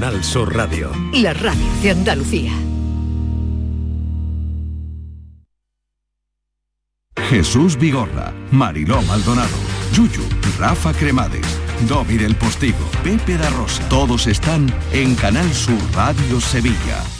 Canal Sur Radio. La radio de Andalucía. Jesús Vigorra, Mariló Maldonado, Yuyu, Rafa Cremades, Domi del Postigo, Pepe da Rosa. Todos están en Canal Sur Radio Sevilla.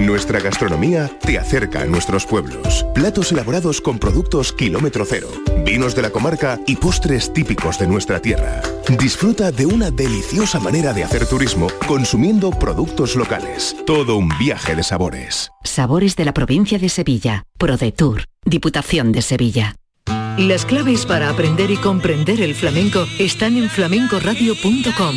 Nuestra gastronomía te acerca a nuestros pueblos. Platos elaborados con productos kilómetro cero, vinos de la comarca y postres típicos de nuestra tierra. Disfruta de una deliciosa manera de hacer turismo consumiendo productos locales. Todo un viaje de sabores. Sabores de la provincia de Sevilla. ProDetour. Diputación de Sevilla. Las claves para aprender y comprender el flamenco están en flamencoradio.com.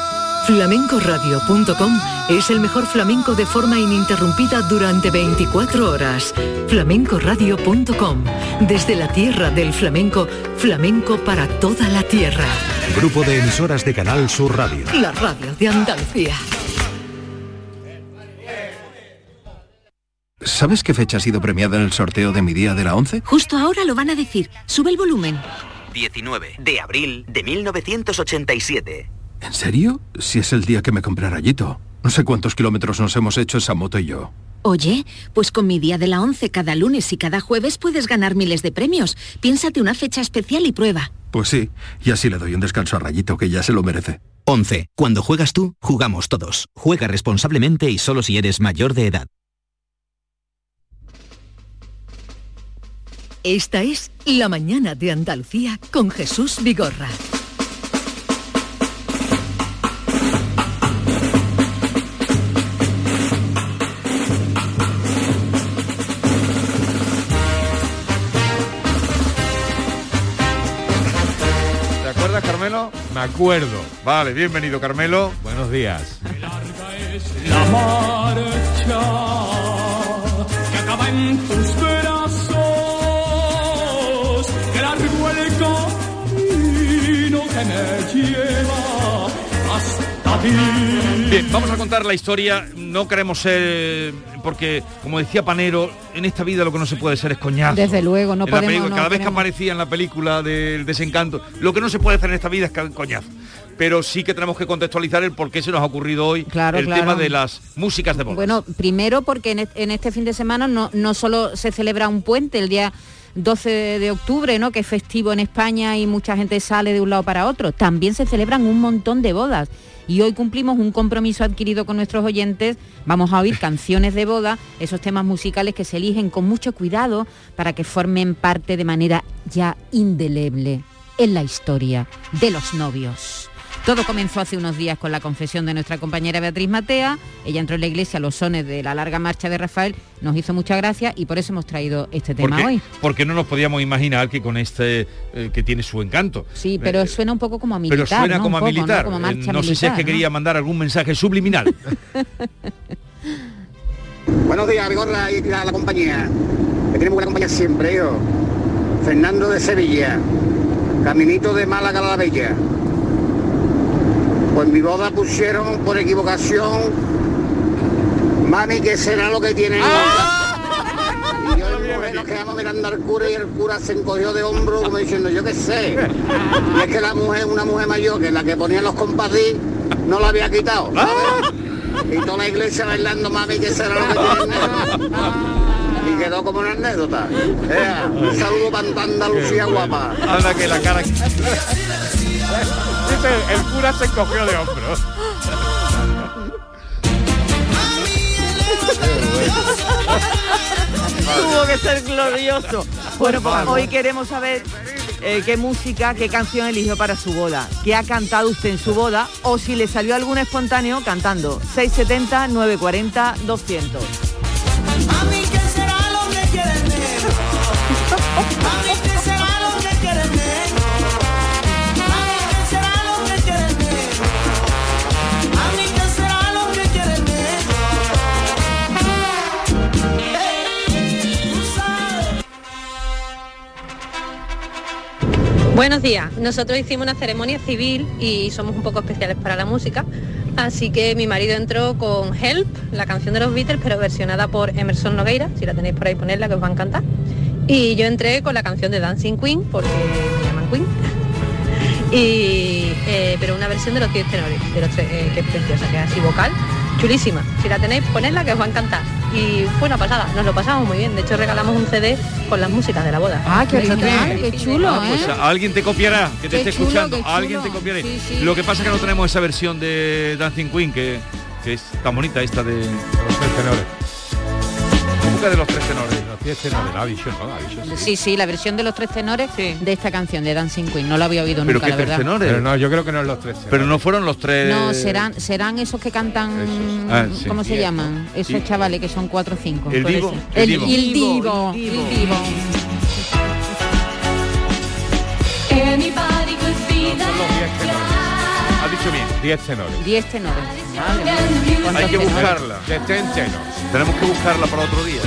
Flamencoradio.com es el mejor flamenco de forma ininterrumpida durante 24 horas. Flamencoradio.com, desde la tierra del flamenco, flamenco para toda la tierra. Grupo de emisoras de Canal Sur Radio. La radio de Andalucía. ¿Sabes qué fecha ha sido premiada en el sorteo de mi día de la 11? Justo ahora lo van a decir. Sube el volumen. 19 de abril de 1987. ¿En serio? Si es el día que me compré rayito. No sé cuántos kilómetros nos hemos hecho esa moto y yo. Oye, pues con mi día de la 11 cada lunes y cada jueves puedes ganar miles de premios. Piénsate una fecha especial y prueba. Pues sí, y así le doy un descanso a Rayito que ya se lo merece. 11. Cuando juegas tú, jugamos todos. Juega responsablemente y solo si eres mayor de edad. Esta es La Mañana de Andalucía con Jesús Vigorra. Acuerdo. Vale, bienvenido, Carmelo. Buenos días. La marcha que acaba en tus brazos, que largo el camino que me lleva hasta ti. Bien, vamos a contar la historia. No queremos ser, porque como decía Panero, en esta vida lo que no se puede ser es coñazo. Desde luego, no En podemos, película, no cada vez que aparecía en la película del desencanto, lo que no se puede hacer en esta vida es coñazo. Pero sí que tenemos que contextualizar el por qué se nos ha ocurrido hoy Claro, el claro. tema de las músicas de bodas. Bueno, primero porque en este fin de semana no, no solo se celebra un puente, el día 12 de octubre, ¿no? que es festivo en España y mucha gente sale de un lado para otro, también se celebran un montón de bodas. Y hoy cumplimos un compromiso adquirido con nuestros oyentes. Vamos a oír canciones de boda, esos temas musicales que se eligen con mucho cuidado para que formen parte de manera ya indeleble en la historia de los novios. Todo comenzó hace unos días con la confesión de nuestra compañera Beatriz Matea. Ella entró en la iglesia a los sones de la larga marcha de Rafael, nos hizo mucha gracia y por eso hemos traído este tema hoy. porque no nos podíamos imaginar que con este eh, que tiene su encanto. Sí, pero Eh, suena un poco como a militar. pero suena ¿no? como Un a poco, ¿no? militar. Como Eh, marcha no sé si es militar, que ¿no? quería mandar algún mensaje subliminal. Buenos días, Vigorra y la, la compañía. Que tenemos buena compañía siempre, yo. Fernando de Sevilla. Caminito de Málaga a la Bella. Pues mi boda pusieron por equivocación. Mami, ¿qué será lo que tiene? Y yo y mi mujer nos quedamos mirando al cura y el cura se encogió de hombro como diciendo, yo qué sé. Y es que la mujer, una mujer mayor, que la que ponía los compadís, no la había quitado. ¿sabes? Y toda la iglesia bailando, mami, que será lo que tiene. Y quedó como una anécdota. Un saludo para Andalucía guapa. Anda que la cara... El cura se encogió de hombros. Tuvo que ser glorioso. Bueno, pues hoy queremos saber eh, qué música, qué canción eligió para su boda. ¿Qué ha cantado usted en su boda? O si le salió algún espontáneo cantando 670 940 200. Buenos días. Nosotros hicimos una ceremonia civil y somos un poco especiales para la música. Así que mi marido entró con Help, la canción de los Beatles, pero versionada por Emerson Nogueira. Si la tenéis por ahí, ponerla que os va a encantar. Y yo entré con la canción de Dancing Queen, porque me llaman Queen. Y, eh, pero una versión de los 10 tenores, de los eh, que es preciosa, que es así vocal, chulísima. Si la tenéis, ponedla que os va a encantar. Y fue una pasada, nos lo pasamos muy bien. De hecho, regalamos un CD con las músicas de la boda. Ah, qué qué chulo, Ah, pues ¿eh? alguien te copiará, que te Qué esté chulo, escuchando. Alguien te copiará. Sí, sí. Lo que pasa es que no tenemos esa versión de Dancing Queen que, que es tan bonita esta de los tres tenores. ¿Cómo que de los tres tenores? Los tres tenores, la visión, ¿no? La visión, Sí, sí, la versión de los tres tenores de esta canción de Dancing Queen. No la había oído Pero nunca, qué la tres verdad. tenores. Pero no, yo creo que no es los tres tenores. Pero no fueron los tres. No, serán, serán esos que cantan, Ah, sí. ¿cómo se llaman? Esos Sí. chavales que son cuatro o cinco. El divo, el El, divo. el divo. El el divo. divo. Ha dicho bien. Diez tenores. Diez tenores. Vale, vale. ¿Cuántos Hay que tenores? buscarla. Tenors. Tenemos que buscarla para otro día.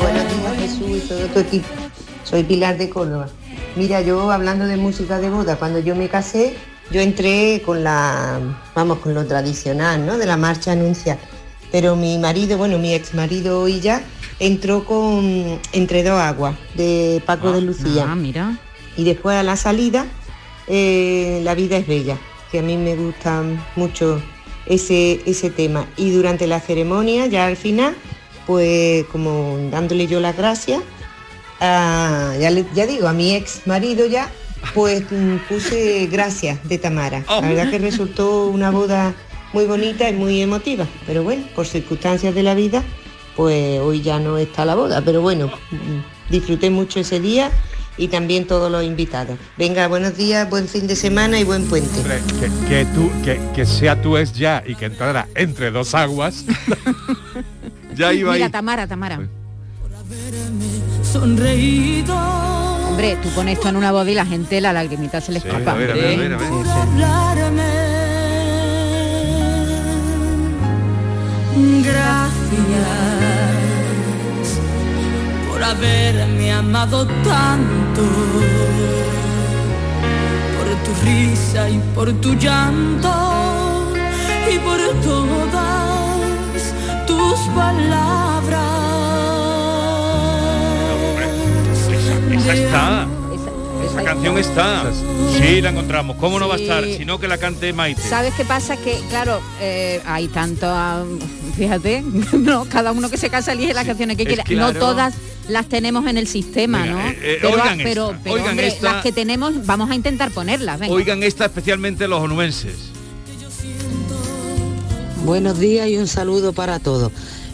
Buenos días Jesús y todo tu equipo. Soy Pilar de Córdoba. Mira, yo hablando de música de boda, cuando yo me casé, yo entré con la, vamos, con lo tradicional, ¿no? De la marcha anuncial. Pero mi marido, bueno, mi ex marido y ya, entró con Entre dos aguas, de Paco de Lucía. Ah, mira. Y después a la salida, eh, La vida es bella, que a mí me gusta mucho ese, ese tema. Y durante la ceremonia, ya al final, pues como dándole yo las gracias, a- ya, le- ya digo, a mi ex marido ya, pues puse gracias de Tamara. La verdad que resultó una boda muy bonita y muy emotiva. Pero bueno, por circunstancias de la vida, pues hoy ya no está la boda. Pero bueno, disfruté mucho ese día y también todos los invitados. Venga, buenos días, buen fin de semana y buen puente. Hombre, que, que tú, que, que sea tú es ya y que entrara entre dos aguas. ya Mira, Tamara, Tamara. sonreído Hombre, tú pones esto en una boda y la gente la lagrimita se le Sí, escapa. a ver, a ver, a ver, a ver. Gracias por haberme amado tanto, por tu risa y por tu llanto y por todas tus palabras. Está. Esa canción está. Sí, la encontramos. ¿Cómo no va a estar? Sino que la cante Maite. ¿Sabes qué pasa? Que, claro, eh, hay tanto, ah, fíjate, no, cada uno que se casa elige las canciones que quiera. no todas las tenemos en el sistema, ¿no? eh, eh, pero oigan pero, esta, pero, oigan hombre, esta. las que tenemos, vamos a intentar ponerlas. Venga. Oigan esta especialmente los onubenses. Buenos días y un saludo para todos.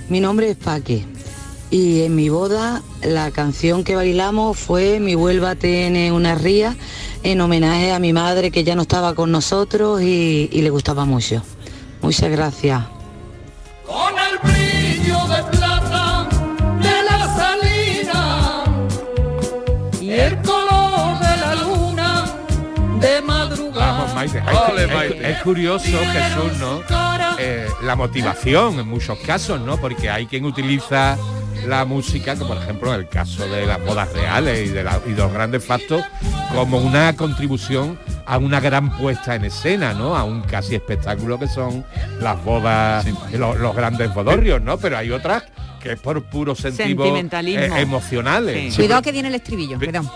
Mi nombre es Paque y en mi boda la canción que bailamos fue Mi Huelva tiene una ría en homenaje a mi madre que ya no estaba con nosotros y, y le gustaba mucho. Muchas gracias. Con el brillo de plata de la salina y el color de la luna de madrugada. Vamos, Maite. Es, Ole, es- Maite. es curioso, Jesús, ¿no? Eh, la motivación en muchos casos, ¿no? Porque hay quien utiliza la música, como por ejemplo en el caso de las bodas reales y de, la- y de los grandes factos, como una contribución a una gran puesta en escena, ¿no? A un casi espectáculo que son las bodas, los, los grandes bodorrios, ¿no? Pero hay otras que es por puro sentido Sentimentalismo. emocionales. Cuidado que viene el estribillo, cuidado.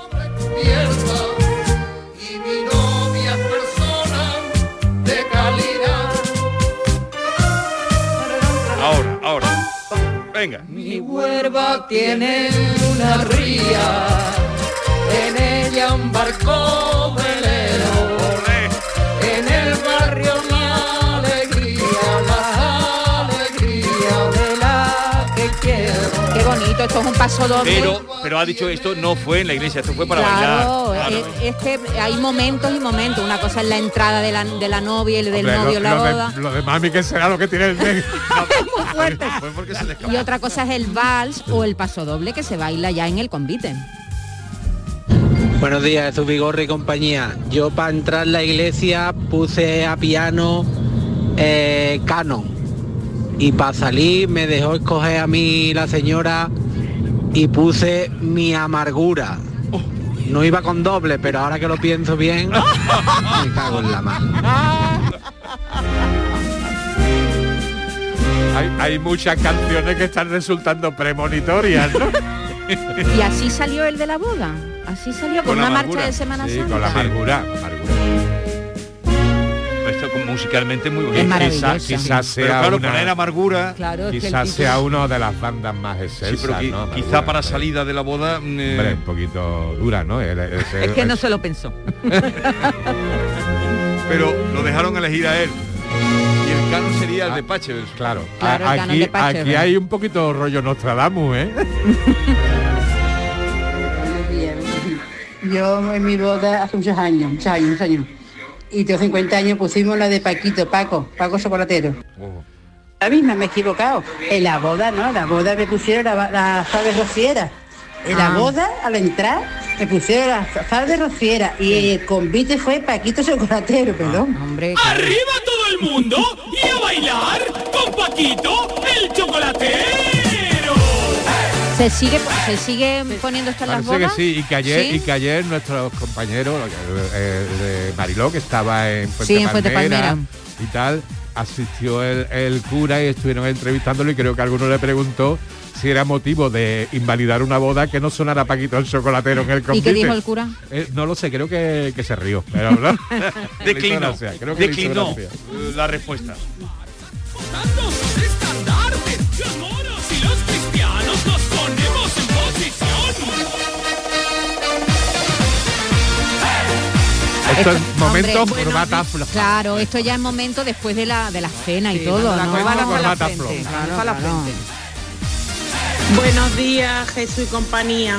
Venga. Mi huerva tiene una ría, en ella un barco velero. En el barrio bonito, esto es un paso doble. Pero, pero ha dicho esto no fue en la iglesia, esto fue para Claro, bailar. Claro. Es, es que hay momentos y momentos. Una cosa es la entrada de la, de la novia y del Hombre, novio lo, la lo de- boda. lo de mami que será lo que tiene el. Muy fuerte. Y otra cosa es el vals o el paso doble que se baila ya en el convite. Buenos días, Zubigorri y compañía. Yo para entrar en la iglesia puse a piano eh, canon. y para salir me dejó escoger a mí la señora y puse mi amargura. No iba con doble, pero ahora que lo pienso bien, me cago en la mano. Hay, hay muchas canciones que están resultando premonitorias, ¿no? Y así salió el de la boda. Así salió con, una marcha de Semana Sí, Santa. con la amargura. amargura. Musicalmente muy Es bonito. Quizá- quizás Pero sea claro, una- poner amargura. Claro, es que el Quizás sea una de las bandas más Sí, excelsas, quizá para salida de la boda. mm, eh, Hombre, un poquito dura, ¿no? El- Es que no se lo pensó. pero lo dejaron elegir a él. Y el canon sería el de Pachel. Claro, aquí, hay un poquito rollo Nostradamus, ¿eh? Yo en mi boda hace muchos años, muchos años, muchos años. Y tengo 50 años pusimos la de Paquito, Paco, Paco Chocolatero. La misma, me he equivocado. En la boda, ¿no? La boda me pusieron la, la sal de rociera. En la Ah. boda, al entrar, me pusieron la sal de rociera. Y el convite fue Paquito Chocolatero, perdón. Hombre, ¡Arriba todo el mundo! ¡Y a bailar con Paquito, el chocolatero! ¿Se sigue, se sigue poniendo esto en las que bodas? sí, y que ayer, ¿Sí? y que ayer nuestros compañeros eh, de Mariló, que estaba en Fuente, Sí, en Fuente Palmera Palmera. y tal, asistió el, el cura y estuvieron entrevistándolo y creo que alguno le preguntó si era motivo de invalidar una boda que no sonara Paquito el chocolatero en el ¿Y convite. qué dijo el cura? Eh, no lo sé, creo que, que se rió, pero no. Declinó. creo que Declinó la respuesta. Esto es momento hombre, corbata floja. Claro, esto ya es momento después de la, de la cena y Sí, todo. Buenos días, Jesús y compañía.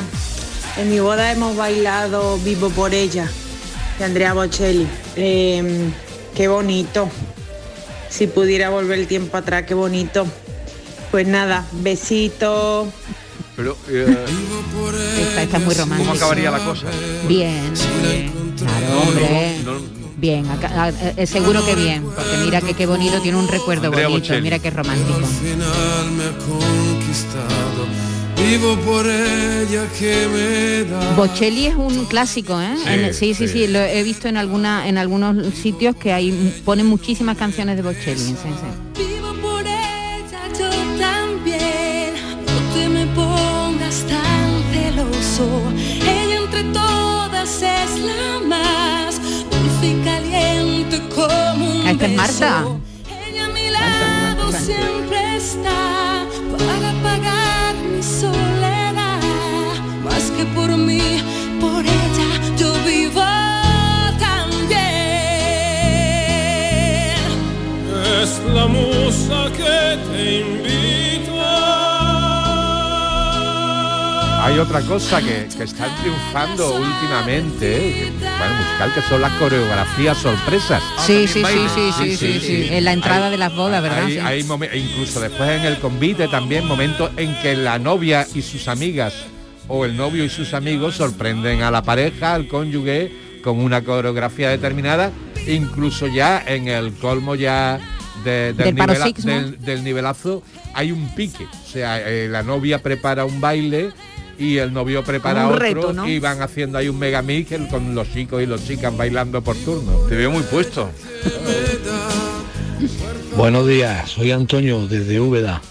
En mi boda hemos bailado Vivo por ella, de Andrea Bocelli. Eh, qué bonito. Si pudiera volver el tiempo atrás, qué bonito. Pues nada, besitos. Pero, eh, Esta, esta es muy romántica. ¿cómo acabaría la cosa? Bien, bien. Claro, hombre. no, no. Bien, acá- ah, eh, seguro que bien, porque mira que qué bonito, tiene un recuerdo Andrea bonito, Bocelli. mira qué romántico. final me ha conquistado. Vivo por ella que me da. Bocelli es un clásico, ¿eh? Sí, En- Sí, sí, sí, sí. lo he visto en alguna, en algunos sitios que hay ponen muchísimas canciones de Bocelli. sí, Marta. Ella a mi lado siempre está para pagar mi soledad. Más que por mí, por ella yo vivo también. Es la musa que te invita. Hay otra cosa que, que están triunfando últimamente, que, bueno, musical, que son las coreografías sorpresas. Sí, sí, sí, sí, sí, sí, sí, en la entrada de las bodas, ¿verdad? Hay, Sí. hay e incluso después en el convite también momentos en que la novia y sus amigas o el novio y sus amigos sorprenden a la pareja, al cónyuge, con una coreografía determinada, incluso ya en el colmo ya de- del, Del nivela- paroxismo. del- del nivelazo hay un pique. O sea, eh, la novia prepara un baile y el novio prepara un otro reto, ¿no? y van haciendo ahí un megamix el- con los chicos y las chicas bailando por turno. Te veo muy puesto. Buenos días, soy Antonio desde Úbeda.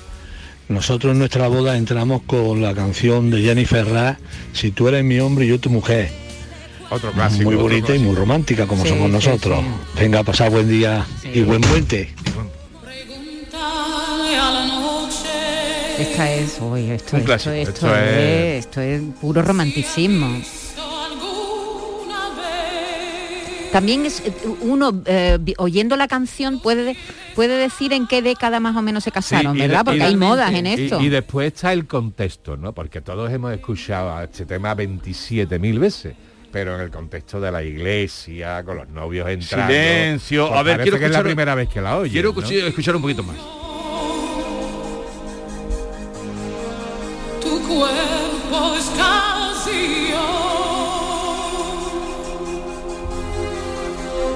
Nosotros en nuestra boda entramos con la canción de Jenny Ferrá, Si tú eres mi hombre y yo tu mujer. Otro clásico. Muy otro bonita y muy romántica como Sí, somos nosotros. sí. Venga, pasar buen día y buen puente. Esta es, uy, esto, Un esto, clásico, esto, esto es, es- esto es puro romanticismo. También es eh, uno eh, oyendo la canción puede puede decir en qué década más o menos se casaron, Sí, ¿verdad? de- Porque hay modas en esto. Y, después está el contexto, ¿no? Porque todos hemos escuchado a este tema 27.000 veces. Pero en el contexto de la iglesia, con los novios entrando. Silencio. pues a ver, quiero que es la primera vez que la oye. Quiero ¿no? escuchar- escuchar un poquito más. Cuerpo es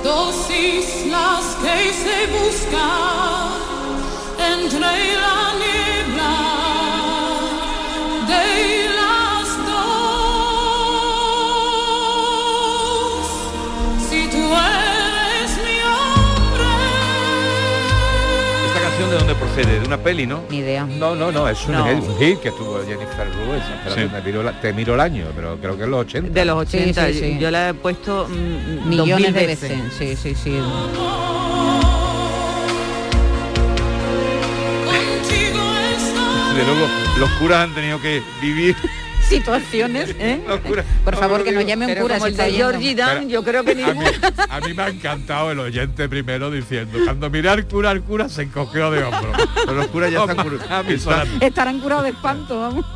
Dos islas que se buscan entre la canción de dónde procede? ¿De una peli, no? Ni idea. No, no, no, es un, No. hit- un hit que tuvo Jennifer Lewis. Sí. me miro la- te miro el año, pero creo que es los 80. De los 80, Sí, sí, sí. yo la he puesto mm, Millones 2000 de veces. Sí, sí, sí. De luego, los curas han tenido que vivir Situaciones, ¿eh? curas. Por favor, que nos llame un Pero cura como si está está oyendo. Georgie Dan, yo creo que A mí, ninguno. a mí me ha encantado el oyente primero diciendo, cuando miré al cura, el cura se encogió de hombro. Pero los curas ya están cur- A mí están- solamente. Estarán curados de espanto, vamos.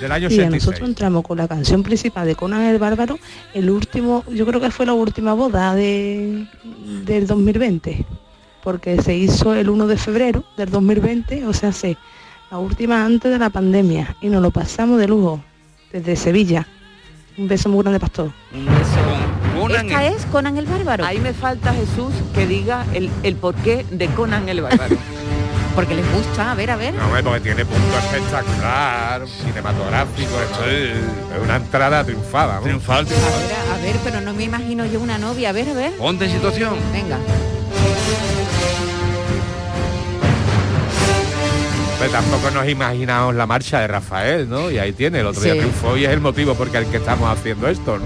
Del año Y a 86. nosotros entramos con la canción principal de Conan el Bárbaro, el último, yo creo que fue la última boda de, del 2020, porque se hizo el 1 de febrero del 2020, o sea, se, la última antes de la pandemia, y nos lo pasamos de lujo, desde Sevilla. Un beso muy grande, pastor. Un beso con Conan Esta el- es Conan el Bárbaro. Ahí me falta Jesús que diga el, el porqué de Conan el Bárbaro. Porque les gusta, a ver, a ver. No, porque tiene punto espectacular, cinematográfico, esto es, una entrada triunfada. ¿no? Triunfal, A triunfal. ver, a, a ver, pero no me imagino yo una novia. A ver, a ver. Ponte en situación. Venga. Tampoco nos imaginamos la marcha de Rafael, ¿no? Y ahí tiene, el otro día triunfó y es el motivo por el que estamos haciendo esto, ¿no?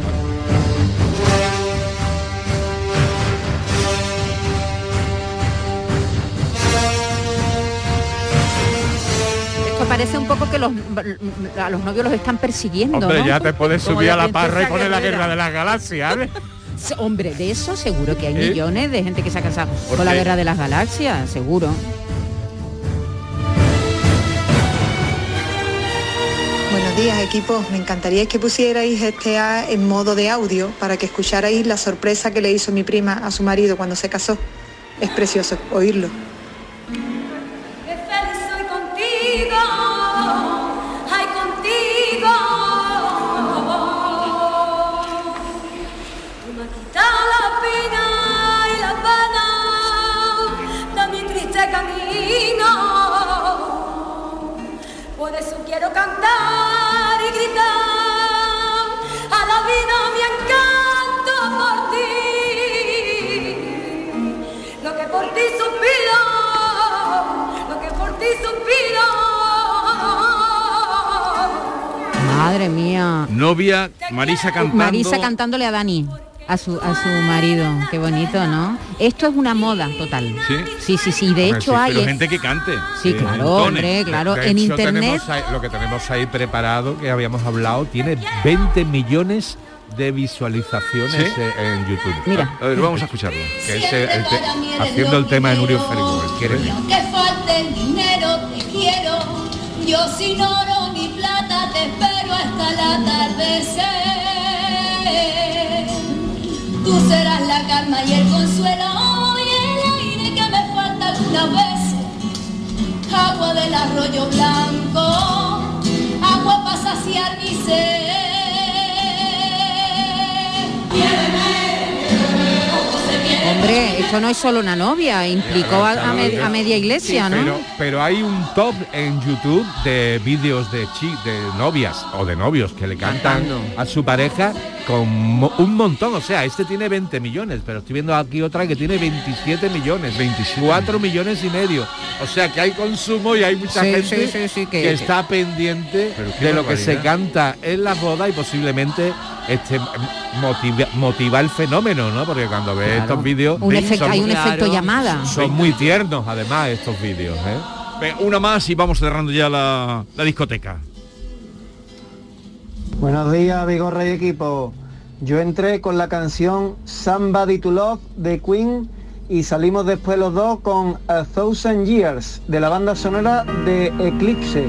Esto parece un poco que los, a los novios los están persiguiendo, Hombre, ¿no? ya te puedes subir a la parra y poner la guerra de las galaxias, ¿eh? Hombre, de eso seguro que hay ¿Eh? millones de gente que se ha casado ¿Por con la guerra de las galaxias, seguro. Días, equipo. Me encantaría que pusierais este A en modo de audio para que escucharais la sorpresa que le hizo mi prima a su marido cuando se casó. Es precioso oírlo. Por eso quiero cantar Madre mía. Novia, Marisa cantando. Marisa cantándole a Dani, a su, a su marido. Qué bonito, ¿no? Esto es una moda total. Sí. Sí, sí, sí. De hecho sí, hay... Pero gente que cante. Sí, claro, hombre, claro. De En hecho, internet... ahí- lo que tenemos ahí preparado, que habíamos hablado, tiene 20 millones de visualizaciones ¿Sí? eh, en YouTube. Mira. A ver, vamos a escucharlo. Que es el- el te- haciendo el tema de Nurio quiere falte el dinero, te quiero. Yo sin oro ni plata te espero hasta el atardecer. Tú serás la calma y el consuelo y el aire que me falta algunas veces. Agua del arroyo blanco, agua para saciar mi sed. Hombre, esto no es solo una novia, implicó a, a me- a media iglesia, ¿no? Pero, pero hay un top en YouTube de vídeos de chi, de novias o de novios que le cantan Cantando. a su pareja con mo- un montón. O sea, este tiene 20 millones, pero estoy viendo aquí otra que tiene 27 millones, 24 millones y medio. O sea, que hay consumo y hay mucha Sí, gente sí, sí, sí, que- que, está pendiente de lo que se canta en la boda y posiblemente este motiva, motiva el fenómeno, ¿no? Porque cuando ves Claro. estos vídeos Un efecto- son hay un muy- efecto llamada. son muy tiernos además estos vídeos, ¿eh? Una más y vamos cerrando ya la, la discoteca. Buenos días, Vigorra y equipo. Yo entré con la canción Somebody to Love de Queen y salimos después los dos con A Thousand Years de la banda sonora de Eclipse.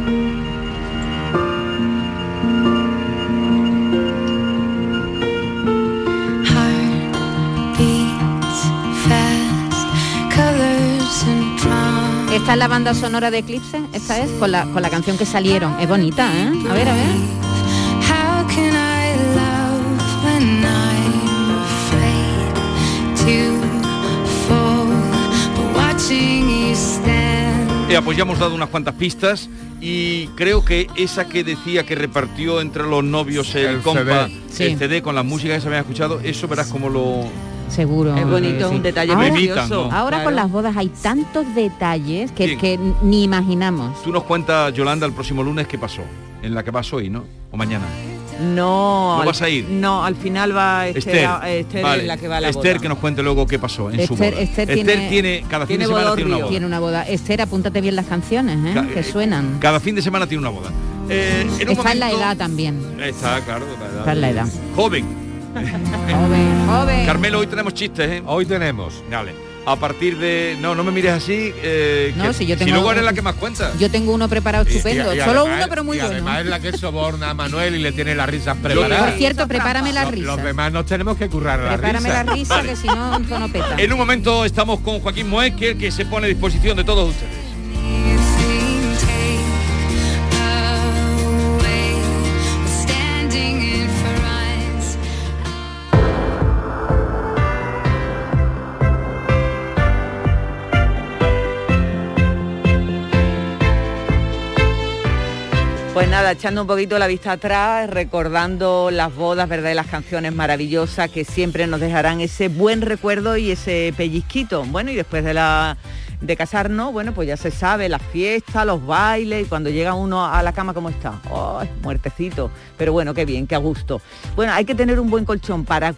Esta es la banda sonora de Eclipse, esta es, con la, con la canción que salieron. Es bonita, ¿eh? A ver, a ver. Eh, pues ya hemos dado unas cuantas pistas y creo que esa que decía que repartió entre los novios el, El compa, CD. Sí. el CD con la música que se habían escuchado, eso verás como lo... Seguro. Es bonito, es un detalle ahora, precioso. ¿no? Ahora con las bodas hay tantos detalles que, que ni imaginamos. Tú nos cuentas, Yolanda, el próximo lunes qué pasó, en la que vas hoy, ¿no? O mañana. No. ¿No al- vas a ir? No, al final va Esther, Esther, a- Esther vale. es la que va a la Esther boda. que nos cuente luego qué pasó en su Esther, boda. Esther tiene, cada fin tiene de semana boda tiene una boda. tiene una boda. Esther, apúntate bien las canciones, ¿eh? Ca- que eh, suenan. Cada fin de semana tiene una boda. Eh, en un Está en la edad también. Está, claro. la edad. Está en la edad. Joven. Joven, joven. Carmelo, hoy tenemos chistes, ¿eh? Hoy tenemos. Dale. A partir de... No, no me mires así. eh, No, que- si yo tengo- luego eres la que más cuenta. Yo tengo uno preparado estupendo. Y- y Solo además- uno, pero muy y bueno. además es la que soborna a Manuel y le tiene las risas Por preparadas. cierto, prepárame la Los- risa. Los demás nos tenemos que currar la Prepárame risa. la risa, que si no, no peta. En un momento estamos con Joaquín que, que se pone a disposición de todos ustedes. Pues nada, echando un poquito la vista atrás, recordando las bodas, ¿verdad? Y las canciones maravillosas que siempre nos dejarán ese buen recuerdo y ese pellizquito. Bueno, y después de la de casarnos, bueno, pues ya se sabe, las fiestas, los bailes, y cuando llega uno a la cama, ¿cómo está? ¡Ay, muertecito! Pero bueno, qué bien, qué a gusto. Bueno, hay que tener un buen colchón para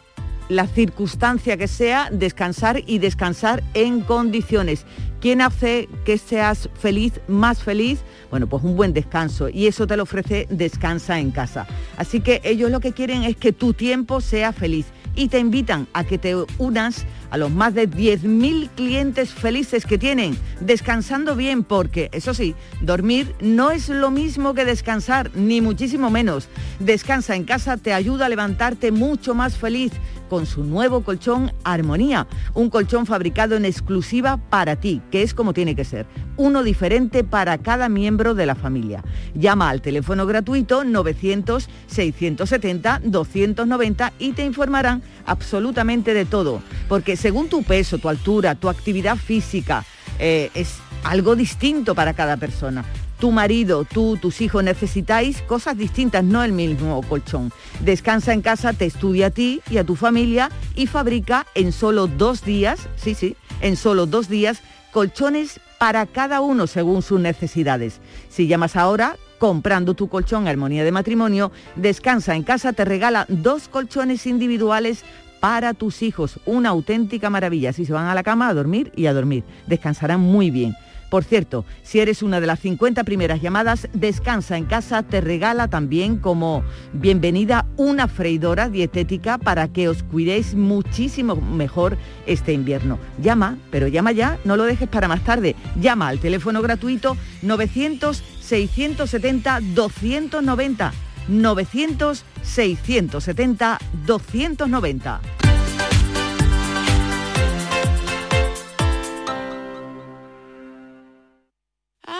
la circunstancia que sea, descansar y descansar en condiciones. ¿Quién hace que seas feliz, más feliz? Bueno, pues un buen descanso y eso te lo ofrece Descansa en casa. Así que ellos lo que quieren es que tu tiempo sea feliz y te invitan a que te unas a los más de 10.000 clientes felices que tienen, descansando bien, porque eso sí, dormir no es lo mismo que descansar, ni muchísimo menos. Descansa en casa te ayuda a levantarte mucho más feliz con su nuevo colchón Armonía, un colchón fabricado en exclusiva para ti, que es como tiene que ser, uno diferente para cada miembro de la familia. Llama al teléfono gratuito 900-670-290 y te informarán absolutamente de todo, porque según tu peso, tu altura, tu actividad física, eh, es algo distinto para cada persona. Tu marido, tú, tus hijos necesitáis cosas distintas, no el mismo colchón. Descansa en casa, te estudia a ti y a tu familia y fabrica en solo dos días, sí, sí, en solo dos días, colchones para cada uno según sus necesidades. Si llamas ahora, comprando tu colchón Armonía de Matrimonio, Descansa en casa te regala dos colchones individuales para tus hijos. Una auténtica maravilla. Así se van a la cama a dormir y a dormir. Descansarán muy bien. Por cierto, si eres una de las 50 primeras llamadas, Descansa en casa te regala también como bienvenida una freidora dietética para que os cuidéis muchísimo mejor este invierno. Llama, pero llama ya, no lo dejes para más tarde. Llama al teléfono gratuito 900 670 290 900 670 290.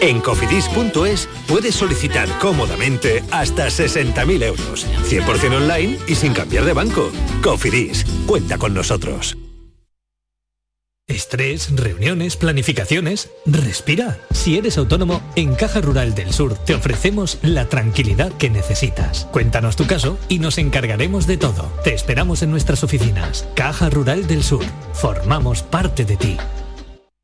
En cofidis.es puedes solicitar cómodamente hasta 60.000 euros. 100% online y sin cambiar de banco. Cofidis, cuenta con nosotros. Estrés, reuniones, planificaciones. Respira. Si eres autónomo, en Caja Rural del Sur te ofrecemos la tranquilidad que necesitas. Cuéntanos tu caso y nos encargaremos de todo. Te esperamos en nuestras oficinas. Caja Rural del Sur. Formamos parte de ti.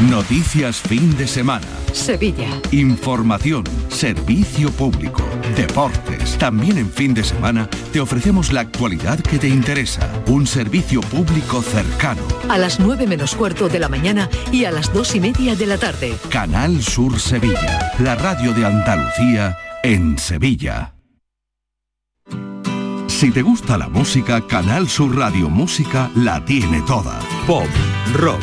Noticias fin de semana. Sevilla. Información, servicio público, deportes. También en fin de semana te ofrecemos la actualidad que te interesa. Un servicio público cercano. A las 9 menos cuarto de la mañana y a las 2 y media de la tarde. Canal Sur Sevilla. La radio de Andalucía en Sevilla. Si te gusta la música, Canal Sur Radio Música la tiene toda. Pop, rock,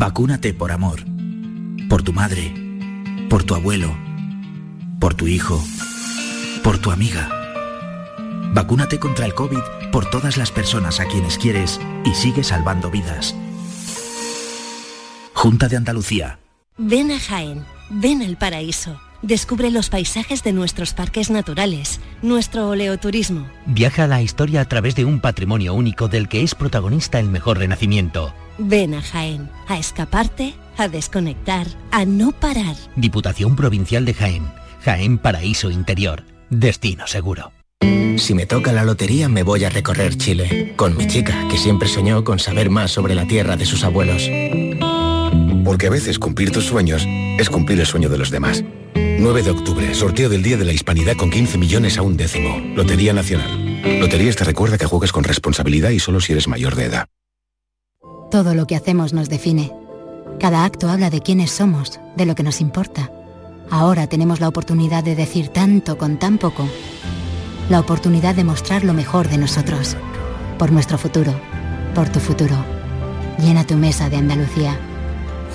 Vacúnate por amor. Por tu madre. Por tu abuelo. Por tu hijo. Por tu amiga. Vacúnate contra el COVID por todas las personas a quienes quieres y sigue salvando vidas. Junta de Andalucía. Ven a Jaén, ven al paraíso. Descubre los paisajes de nuestros parques naturales, nuestro oleoturismo. Viaja a la historia a través de un patrimonio único del que es protagonista el mejor renacimiento. Ven a Jaén, a escaparte, a desconectar, a no parar. Diputación Provincial de Jaén. Jaén Paraíso Interior. Destino seguro. Si me toca la lotería me voy a recorrer Chile, con mi chica, que siempre soñó con saber más sobre la tierra de sus abuelos. Porque a veces cumplir tus sueños es cumplir el sueño de los demás. 9 de octubre, sorteo del Día de la Hispanidad con 15 millones a un décimo. Lotería Nacional. Loterías te recuerda que juegues con responsabilidad y solo si eres mayor de edad. Todo lo que hacemos nos define. Cada acto habla de quiénes somos, de lo que nos importa. Ahora tenemos la oportunidad de decir tanto con tan poco. La oportunidad de mostrar lo mejor de nosotros. Por nuestro futuro. Por tu futuro. Llena tu mesa de Andalucía.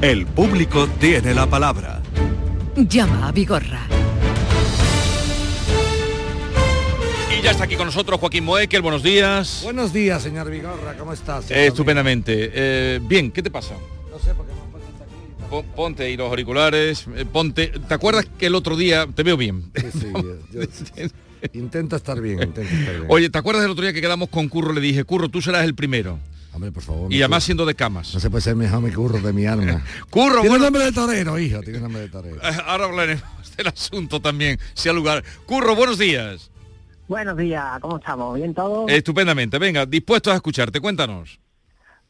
El público tiene la palabra. Llama a Vigorra. Y ya está aquí con nosotros Joaquín Moekel, buenos días. Buenos días, señor Vigorra, ¿cómo estás? Eh, estupendamente. Eh, bien, ¿qué te pasa? No sé por qué me han puesto hasta aquí. Po- Ponte ahí los auriculares, eh, ponte. ¿Te acuerdas que el otro día te veo bien? Sí, sí, yo- yo- intento estar bien, intento estar bien. Oye, ¿te acuerdas del otro día que quedamos con Curro? Le dije, Curro, tú serás el primero. Hombre, por favor. Y además siendo de camas. No se puede ser mejor mi curro de mi alma. Curro, Tiene bueno- nombre de torero, hijo, tiene nombre de torero. Eh, Ahora hablaremos del asunto también, sea lugar. Curro, buenos días. Buenos días, ¿cómo estamos? ¿Bien todo? Estupendamente, venga, dispuestos a escucharte, cuéntanos.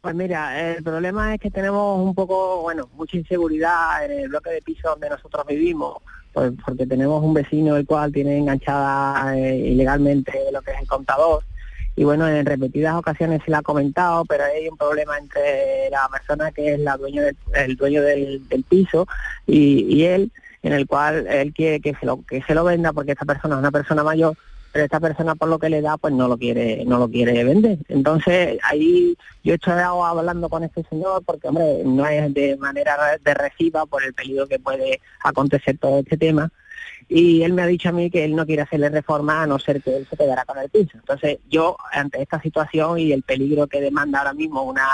Pues mira, el problema es que tenemos un poco, bueno, mucha inseguridad en el bloque de piso donde nosotros vivimos, pues porque tenemos un vecino el cual tiene enganchada eh, ilegalmente lo que es el contador. Y bueno, en repetidas ocasiones se le ha comentado, pero hay un problema entre la persona que es la dueño del, el dueño del, piso y, y él, en el cual él quiere que se lo que se lo venda porque esta persona es una persona mayor pero esta persona por lo que le da pues no lo quiere no lo quiere vender. Entonces ahí yo he estado hablando con este señor porque hombre no es de manera de reciba por el peligro que puede acontecer todo este tema y él me ha dicho a mí que él no quiere hacerle reforma a no ser que él se quedara con el piso. Entonces yo, ante esta situación y el peligro que demanda ahora mismo una,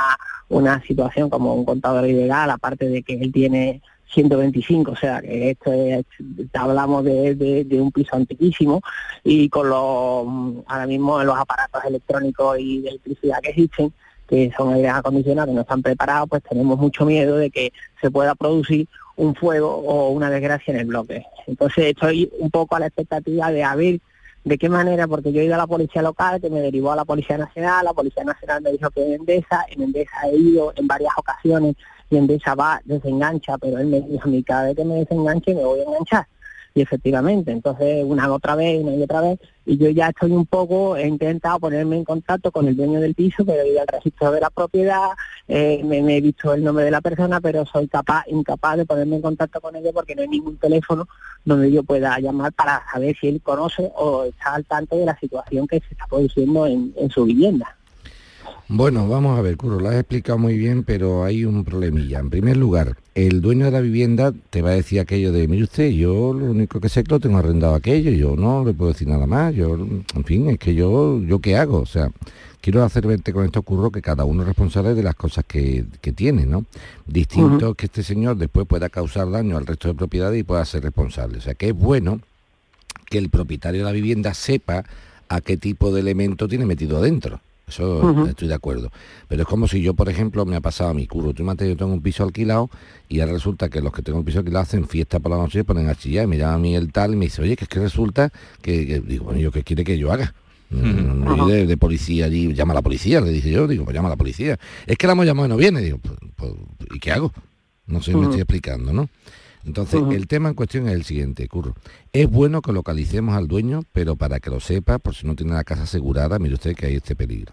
una situación como un contador ilegal, aparte de que él tiene 125, o sea que esto es, hablamos de, de- de un piso antiquísimo y con los ahora mismo los aparatos electrónicos y de electricidad que existen, que son aires acondicionados que no están preparados, pues tenemos mucho miedo de que se pueda producir un fuego o una desgracia en el bloque. Entonces estoy un poco a la expectativa de a ver de qué manera, porque yo he ido a la policía local, que me derivó a la Policía Nacional, la Policía Nacional me dijo que en Endesa, en Endesa he ido en varias ocasiones y Endesa va, desengancha, pero él me dijo a mí cada vez que me desenganche me voy a enganchar y efectivamente, entonces una otra vez, una y otra vez, y yo ya estoy un poco, he intentado ponerme en contacto con el dueño del piso, pero ido al registro de la propiedad, eh, me, he visto el nombre de la persona, pero soy capaz, incapaz de ponerme en contacto con ella porque no hay ningún teléfono donde yo pueda llamar para saber si él conoce o está al tanto de la situación que se está produciendo en, en su vivienda. Bueno, vamos a ver, Curro, lo has explicado muy bien, pero hay un problemilla. En primer lugar, el dueño de la vivienda te va a decir aquello de, mire usted, yo lo único que sé es que lo tengo arrendado aquello, yo no le puedo decir nada más, yo, en fin, es que yo, ¿yo qué hago? O sea, quiero hacer verte con esto, Curro, que cada uno es responsable de las cosas que, que tiene, ¿no? Distinto que este señor después pueda causar daño al resto de propiedades y pueda ser responsable. O sea, que es bueno que el propietario de la vivienda sepa a qué tipo de elemento tiene metido adentro. Eso estoy de acuerdo. Pero es como si yo, por ejemplo, me ha pasado a mi curro. Tú imagínate, yo tengo un piso alquilado y ahora resulta que los que tengo un piso alquilado hacen fiesta por la noche y ponen a chillar. Y me llama a mí el tal y me dice, oye, que es que resulta que, que- digo, bueno, ¿yo qué quiere que yo haga? No, no ir de, de policía allí, llama a la policía, le dije yo, digo, pues llama a la policía. Es que la hemos llamado y no viene, digo, pues, pues, ¿y qué hago? No sé, me estoy explicando, ¿no? Entonces, el tema en cuestión es el siguiente, Curro. Es bueno que localicemos al dueño, pero para que lo sepa, por si no tiene la casa asegurada, mire usted que hay este peligro.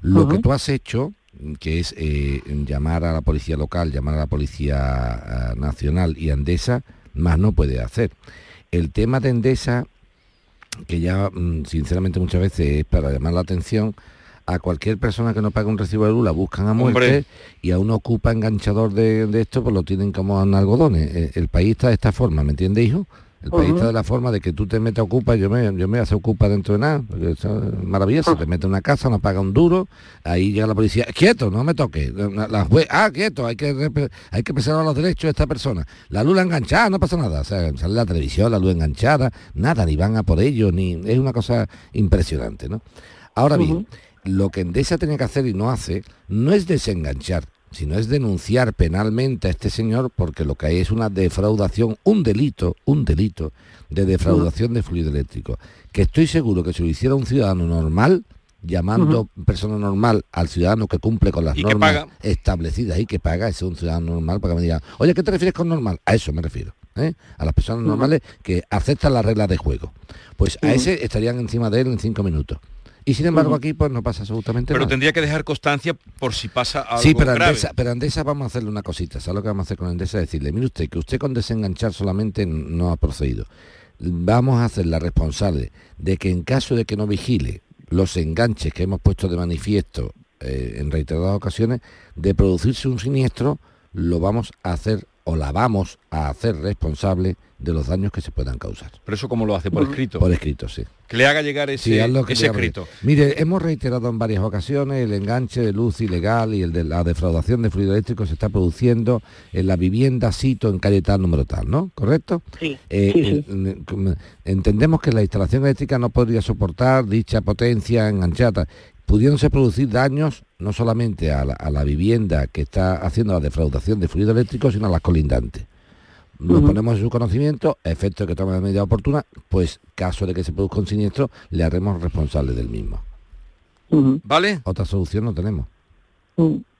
Lo que tú has hecho, que es eh, llamar a la policía local, llamar a la policía ah, nacional y a Endesa, más no puede hacer. El tema de Endesa, que ya mm, sinceramente muchas veces es para llamar la atención, a cualquier persona que no pague un recibo de luz la buscan a muerte Hombre. y a un ocupa enganchador de, de esto pues lo tienen como en algodones. Eh, El, país está de esta forma, ¿me entiendes, hijo? El país está de la forma de que tú te metes a ocupa, yo me, yo me hace ocupa dentro de nada, porque eso es maravilloso, te metes en una casa, no paga un duro, ahí llega la policía, quieto, no me toque, la, la jue- ah, quieto, hay que hay que preservar los derechos de esta persona. La luz la enganchada, no pasa nada, o sea, sale la televisión, la luz enganchada, nada, ni van a por ellos, ni es una cosa impresionante, ¿no? Ahora bien, lo que Endesa tenía que hacer y no hace, no es desenganchar, sino es denunciar penalmente a este señor porque lo que hay es una defraudación, un delito, un delito de defraudación de fluido eléctrico, que estoy seguro que si lo hiciera un ciudadano normal, llamando persona normal al ciudadano que cumple con las normas establecidas y que paga, ese es un ciudadano normal, para que me digan, oye, ¿qué te refieres con normal? A eso me refiero. ¿eh? A las personas normales que aceptan las reglas de juego. Pues a ese estarían encima de él en cinco minutos. Y sin embargo aquí pues no pasa absolutamente Pero nada. tendría que dejar constancia por si pasa algo Sí, pero grave. Andesa, pero Andesa vamos a hacerle una cosita. ¿Sabes lo que vamos a hacer con Andesa? Decirle, mire usted, que usted con desenganchar solamente no ha procedido. Vamos a hacerla responsable de que en caso de que no vigile los enganches que hemos puesto de manifiesto eh, en reiteradas ocasiones, de producirse un siniestro, lo vamos a hacer o la vamos a hacer responsable de los daños que se puedan causar. Pero eso cómo lo hace por escrito. Por escrito, sí. Que le haga llegar ese, Sí, que ese escrito. Mire, hemos reiterado en varias ocasiones el enganche de luz ilegal y el de la defraudación de fluido eléctrico se está produciendo en la vivienda Sito en calle tal número tal, ¿no? ¿Correcto? Sí, Eh, sí, sí. entendemos que la instalación eléctrica no podría soportar dicha potencia enganchada, pudiéndose producir daños no solamente a la, a la vivienda que está haciendo la defraudación de fluido eléctrico, sino a las colindantes. Nos ponemos en su conocimiento, a efecto de que tome la medida oportuna, pues caso de que se produzca un siniestro, le haremos responsable del mismo. ¿Vale? Otra solución no tenemos.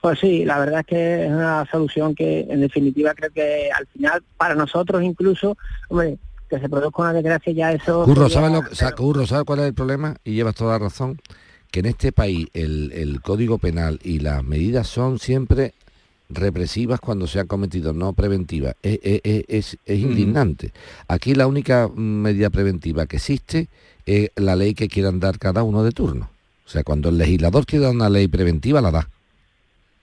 Pues sí, la verdad es que es una solución que en definitiva creo que al final para nosotros incluso, hombre, que se produzca una desgracia ya eso... Curro, ¿sabes, lo, Curro, ¿sabes cuál es el problema? Y llevas toda la razón. Que en este país el, el código penal y las medidas son siempre represivas cuando se han cometido, no preventivas. Es, es- es- es- es indignante. Aquí la única medida preventiva que existe es la ley que quieran dar cada uno de turno. O sea, cuando el legislador quiere dar una ley preventiva, la da.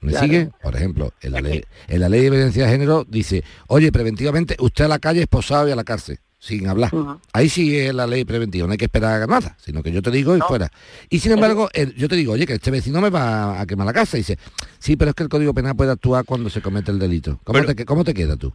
¿Me Claro. sigue? Por ejemplo, en la, ley, en la ley de violencia de género dice, oye, preventivamente usted a la calle esposado y a la cárcel, sin hablar. Ahí sí es la ley preventiva, no hay que esperar a nada, sino que yo te digo y fuera. Y sin embargo, el- yo te digo, oye, que este vecino me va a quemar la casa. Y dice, sí, pero es que el Código Penal puede actuar cuando se comete el delito. ¿Cómo, te, cómo te queda tú?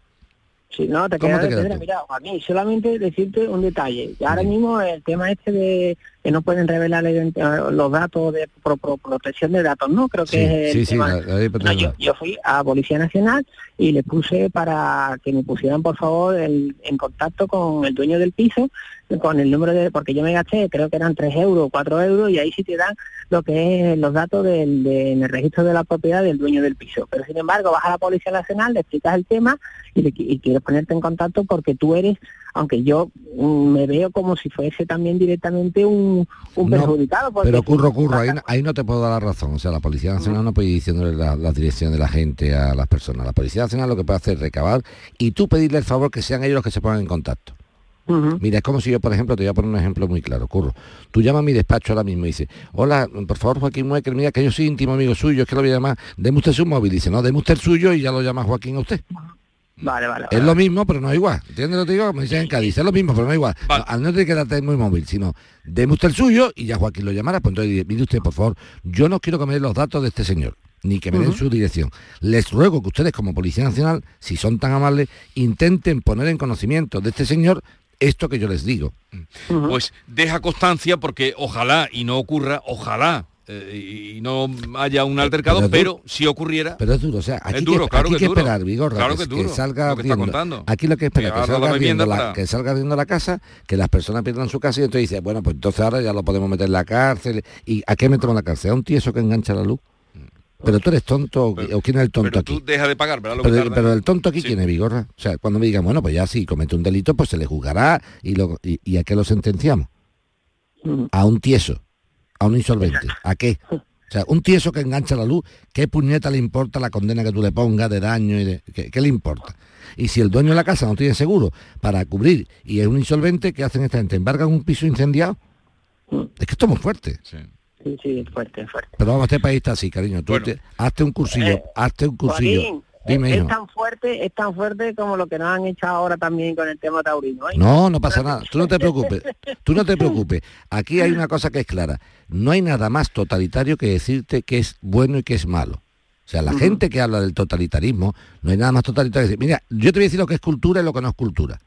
Sí, no, te ¿Cómo queda te de quedas tú? Mira, Joaquín, solamente decirte un detalle. Ahora mismo el tema este de que no pueden revelar la eh, los datos de pro- pro- protección de datos, ¿no? Creo que Sí, es el sí, sí, tema. la- la de No, protección yo, de yo fui a Policía Nacional y le puse para que me pusieran, por favor, el- en contacto con el dueño del piso, con el número de... Porque yo me gasté, creo que eran 3 euros, 4 euros, y ahí sí te dan lo que es los datos del, de- en el registro de la propiedad del dueño del piso. Pero sin embargo, vas a la Policía Nacional, le explicas el tema y, y quieres ponerte en contacto porque tú eres, aunque yo mm, me veo como si fuese también directamente un, un No, perjudicado. porque Pero curro, curro, ahí, no- ahí no te puedo dar la razón. O sea, la Policía Nacional no puede ir diciéndole la, la dirección de la gente a las personas. La Policía Nacional lo que puede hacer es recabar y tú pedirle el favor que sean ellos los que se pongan en contacto. Mira, es como si yo, por ejemplo, te voy a poner un ejemplo muy claro, curro. Tú llamas a mi despacho ahora mismo y dices, hola, por favor, Joaquín Muecker, mira que yo soy íntimo amigo suyo, es que lo voy a llamar, deme usted su móvil. Dice, no, deme usted el suyo y ya lo llama Joaquín a usted. Vale, vale. Es lo mismo, pero no es igual. ¿Entiendes lo que te digo? Me dicen en Cádiz, es lo mismo, pero no es igual. No, al no tener que darte muy móvil, sino deme usted el suyo y ya Joaquín lo llamará. Pues entonces, dice, mire usted, por favor, yo no quiero que me den los datos de este señor, ni que me den su dirección. Les ruego que ustedes, como Policía Nacional, si son tan amables, intenten poner en conocimiento de este señor esto que yo les digo. Pues deja constancia porque ojalá y no ocurra, ojalá eh, y no haya un altercado, pero si ocurriera... Pero es duro, o sea, aquí es duro, que, claro aquí que que es duro. esperar, Vigorra, Claro que, que es que duro, salga lo. Aquí lo que espera Que la salga, vivienda la, que salga riendo la casa, que las personas pierdan su casa y entonces dice, bueno, pues entonces ahora ya lo podemos meter en la cárcel. ¿Y a qué metemos en la cárcel? ¿A un tieso que engancha la luz? Pero tú eres tonto o- o quién es el tonto Pero aquí. tú deja de pagar, ¿verdad? Lo que Pero, el tonto aquí quién es Vigorra. O sea, cuando me digan, bueno, pues ya si comete un delito, pues se le juzgará y, lo, y, y a qué lo sentenciamos. A un tieso, a un insolvente. ¿A qué? O sea, un tieso que engancha la luz, ¿qué puñeta le importa la condena que tú le pongas de daño? y de, ¿qué, qué le importa? Y si el dueño de la casa no tiene seguro para cubrir y es un insolvente, ¿qué hacen esta gente? ¿Embargan un piso incendiado? Es que esto es muy fuerte. Sí, sí, es fuerte, es fuerte. Pero vamos, este país está así, cariño. Tú te- hazte un cursillo, Eh, hazte un cursillo. Joaquín, Dime, es, tan fuerte, es tan fuerte como lo que nos han hecho ahora también con el tema taurino. ¿eh? No, no pasa nada. Tú no te preocupes. Tú no te preocupes. Aquí hay una cosa que es clara. No hay nada más totalitario que decirte que es bueno y que es malo. O sea, la gente que habla del totalitarismo, no hay nada más totalitario que decir, mira, yo te voy a decir lo que es cultura y lo que no es cultura.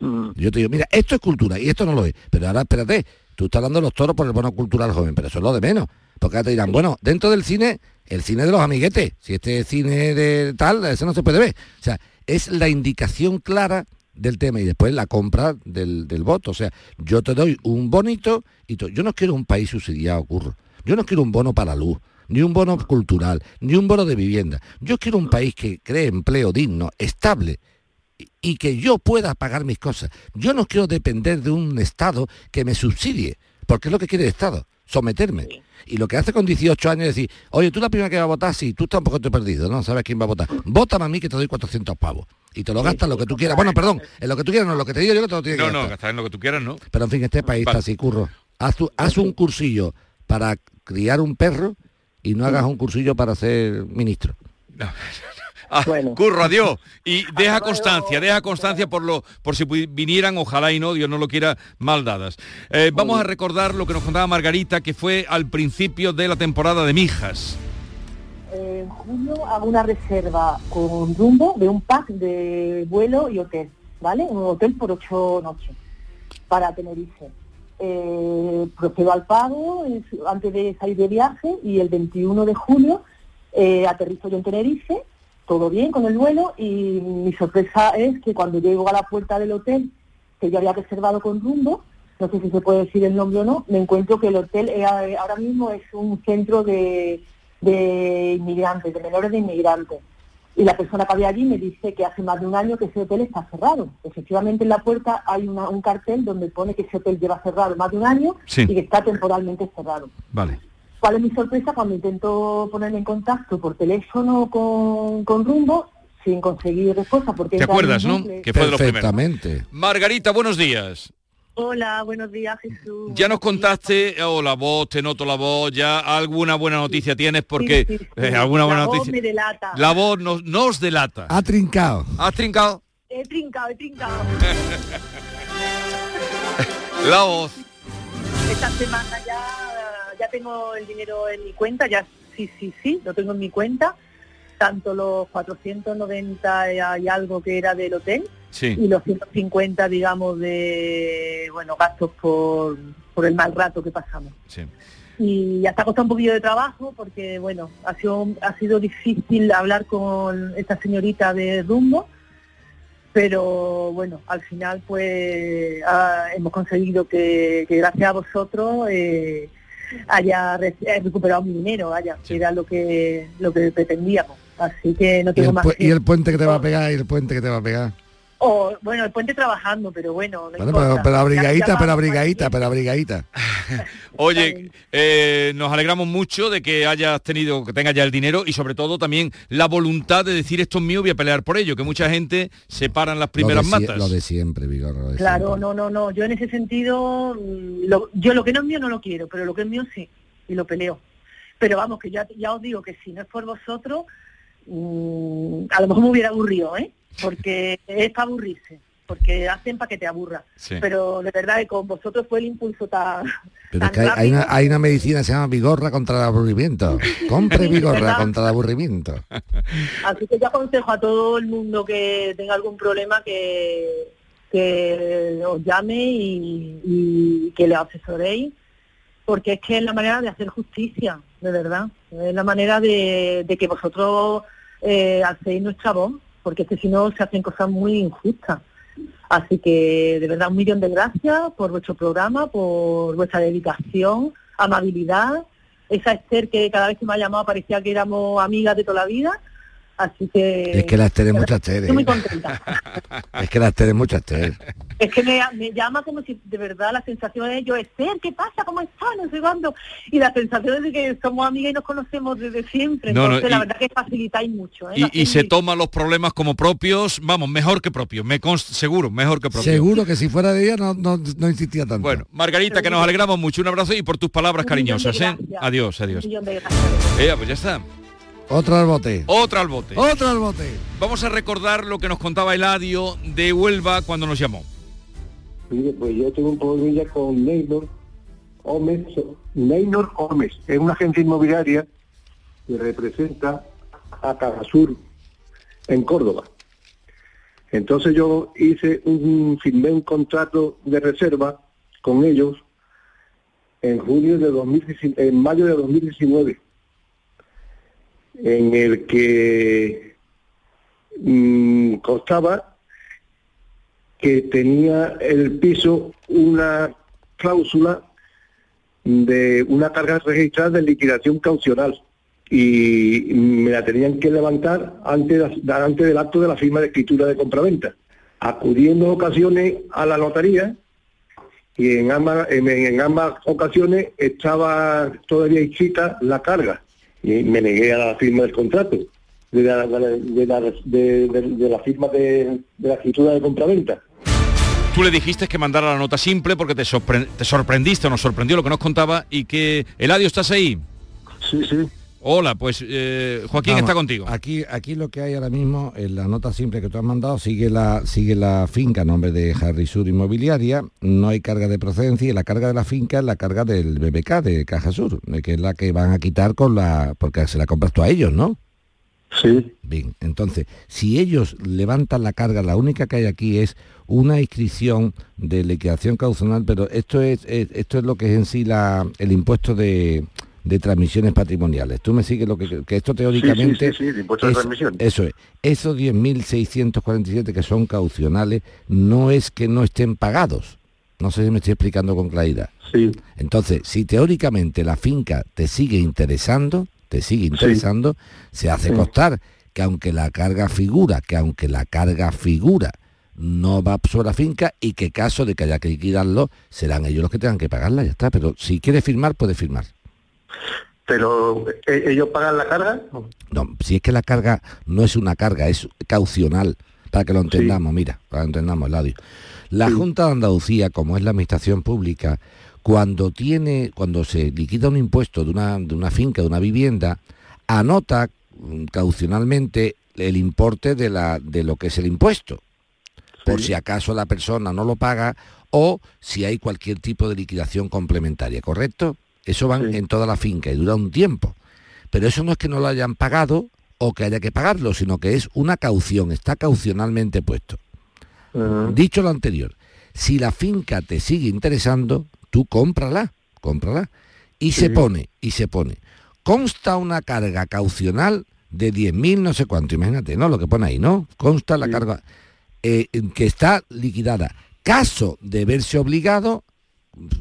Yo te digo, mira, esto es cultura y esto no lo es. Pero ahora espérate, tú estás hablando de los toros por el bono cultural joven, pero eso es lo de menos. Porque ahora te dirán, bueno, dentro del cine, el cine de los amiguetes, si este cine de tal, eso no se puede ver. O sea, es la indicación clara del tema y después la compra del, voto. O sea, yo te doy un bonito y yo no quiero un país subsidiado, curro. Yo no quiero un bono para luz, ni un bono cultural, ni un bono de vivienda. Yo quiero un país que cree empleo digno, estable, y que yo pueda pagar mis cosas. Yo no quiero depender de un Estado que me subsidie, porque es lo que quiere el Estado, someterme. Y lo que hace con 18 años es decir, oye, tú la primera que va a votar, sí, tú tampoco estoy perdido, ¿no? ¿Sabes quién va a votar? Vótame a mí que te doy 400 pavos. Y te lo gastas lo que tú quieras. Bueno, perdón, en lo que tú quieras, no, lo que te digo yo que te lo tienes No, que no, gastar. gastar en lo que tú quieras, ¿no? Pero en fin, este país está así, curro. Haz, tu- haz un cursillo para criar un perro y no hagas un cursillo para ser ministro. Ah, Curro, adiós. Y deja constancia, deja constancia por lo por si vinieran, ojalá y no, Dios no lo quiera, mal dadas. Eh, vamos a recordar lo que nos contaba Margarita, que fue al principio de la temporada de Mijas. En junio hago una reserva con Rumbo de un pack de vuelo y hotel, ¿vale? Un hotel por ocho noches para Tenerife. Eh, procedo al pago antes de salir de viaje y el 21 de julio eh, aterrizo yo en Tenerife, todo bien con el vuelo y mi sorpresa es que cuando llego a la puerta del hotel que yo había reservado con Rumbo, no sé si se puede decir el nombre o no, me encuentro que el hotel eh, ahora mismo es un centro de, de inmigrantes, de menores de inmigrantes. Y la persona que había allí me dice que hace más de un año que ese hotel está cerrado. Efectivamente en la puerta hay una- un cartel donde pone que ese hotel lleva cerrado más de un año Sí. y que está temporalmente cerrado. Vale. ¿Cuál es mi sorpresa cuando intento ponerme en contacto por teléfono con, con Rumbo sin conseguir respuesta? Porque ¿Te acuerdas, no? Que fue de los primeros. Perfectamente. Margarita, buenos días. Hola, buenos días Jesús. Ya nos contaste, oh, la voz, te noto la voz, ya alguna buena noticia tienes porque Sí, sí, sí. eh, alguna buena La voz noticia. me delata. La voz nos, nos delata. Ha trincado. ¿Has trincado? He trincado, he trincado. La voz. Esta semana ya, ya tengo el dinero en mi cuenta, ya sí, sí, sí, lo tengo en mi cuenta, tanto los 490 y algo que era del hotel, y los 150, digamos, de bueno gastos por, por el mal rato que pasamos. Y hasta costado un poquillo de trabajo porque, bueno, ha sido, ha sido difícil hablar con esta señorita de Rumbo, pero bueno, al final pues hemos conseguido que, gracias a vosotros eh, haya recuperado mi dinero, vaya, que era lo que, lo que pretendíamos. Así que no tengo más. ¿Y el puente que te va a pegar? ¿Y el puente que te va a pegar? O, bueno, el puente trabajando, pero bueno. pero, pero, abrigadita, pero abrigadita, pero abrigadita. Oye, eh, nos alegramos mucho de que hayas tenido, que tengas ya el dinero y sobre todo también la voluntad de decir esto es mío, voy a pelear por ello, que mucha gente se para en las primeras matas. Lo de siempre, Vigor. claro, no, no, no. Yo en ese sentido, mm, yo lo que no es mío no lo quiero, pero lo que es mío sí, y lo peleo. Pero vamos, que ya, ya os digo que si no es por vosotros, mm, a lo mejor me hubiera aburrido, ¿eh? Porque es para aburrirse, porque hacen para que te aburra. Pero de verdad que con vosotros fue el impulso tan... Pero es que hay, una, medicina que se llama Vigorra contra el aburrimiento. Compre Vigorra contra el aburrimiento. Así que yo aconsejo a todo el mundo que tenga algún problema que, que os llame y, que le asesoréis porque es que es la manera de hacer justicia, de verdad. Es la manera de, que vosotros eh, hacéis nuestra voz porque es que si no se hacen cosas muy injustas. Así que de verdad un millón de gracias por vuestro programa, por vuestra dedicación, amabilidad, esa Esther que cada vez que me ha llamado parecía que éramos amigas de toda la vida Así que... Es que la Esther es mucha Estoy muy contenta. es que la Esther es mucha Esther. Es que me, llama como si de verdad la sensación de yo, Esther, ¿qué pasa? ¿Cómo está? No sé cuándo. Y la sensación es de que somos amigas y nos conocemos desde siempre. Entonces la verdad que facilitáis mucho. ¿eh? Y, se toman los problemas como propios, vamos, mejor que propios, me seguro, mejor que propios. Seguro que si fuera de ella no, no, no insistía tanto. Bueno, Margarita, que nos alegramos mucho, un abrazo y por tus palabras cariñosas. ¿eh? Adiós, adiós. Ella, pues ya está. Otro al bote. Otro al bote. Otro al bote. Vamos a recordar lo que nos contaba Eladio de Huelva cuando nos llamó. Mire, pues yo tengo un problema con Neynor Gómez. Neynor Gómez es una agencia inmobiliaria que representa a Cajasur en Córdoba. Entonces yo hice un, firmé un contrato de reserva con ellos en junio de 2019, en mayo de 2019 en el que mm, constaba que tenía el piso una cláusula de una carga registrada de liquidación caucional y me la tenían que levantar antes, antes del acto de la firma de escritura de compraventa, acudiendo ocasiones a la notaría y en ambas, en ambas ocasiones estaba todavía inscrita la carga y me negué a la firma del contrato, de la, de la, firma de, la escritura de compraventa. Tú le dijiste que mandara la nota simple porque te, te sorprendiste o nos sorprendió lo que nos contaba y que... Eladio, ¿estás ahí? Sí, sí. Hola, pues eh, Joaquín está contigo. Aquí, aquí lo que hay ahora mismo, en la nota simple que tú has mandado, sigue la, sigue la finca a nombre de Harry Sur Inmobiliaria, no hay carga de procedencia y la carga de la finca es la carga del BBK de Caja Sur, que es la que van a quitar con la, porque se la compras tú a ellos, ¿no? Sí. Bien, entonces, si ellos levantan la carga, la única que hay aquí es una inscripción de liquidación caucional, pero esto es, esto es lo que es en sí la, el impuesto de de transmisiones patrimoniales. Tú me sigues lo que, que esto teóricamente... Sí, sí, sí, impuesto de transmisión. Eso es. Esos 10.647 que son caucionales no es que no estén pagados. No sé si me estoy explicando con claridad. Sí. Entonces, si teóricamente la finca te sigue interesando, te sigue interesando, se hace costar que aunque la carga figura, que aunque la carga figura no va sobre la finca y que caso de que haya que liquidarlo, serán ellos los que tengan que pagarla, ya está. Pero si quiere firmar, puede firmar. Pero ¿e-, ellos pagan la carga. No, si es que la carga no es una carga, es caucional, para que lo entendamos, mira, para que entendamos, Ladio. La Junta de Andalucía, como es la administración pública, cuando tiene, cuando se liquida un impuesto de una, de una finca, de una vivienda, anota mm, caucionalmente el importe de, la, de lo que es el impuesto, por si acaso la persona no lo paga o si hay cualquier tipo de liquidación complementaria, ¿correcto? Eso van en toda la finca y dura un tiempo. Pero eso no es que no lo hayan pagado o que haya que pagarlo, sino que es una caución, está caucionalmente puesto. Dicho lo anterior, si la finca te sigue interesando, tú cómprala, cómprala. Y se pone, y se pone. Consta una carga caucional de 10.000 no sé cuánto, imagínate, ¿no? Lo que pone ahí, ¿no? Consta la carga eh, que está liquidada. Caso de verse obligado,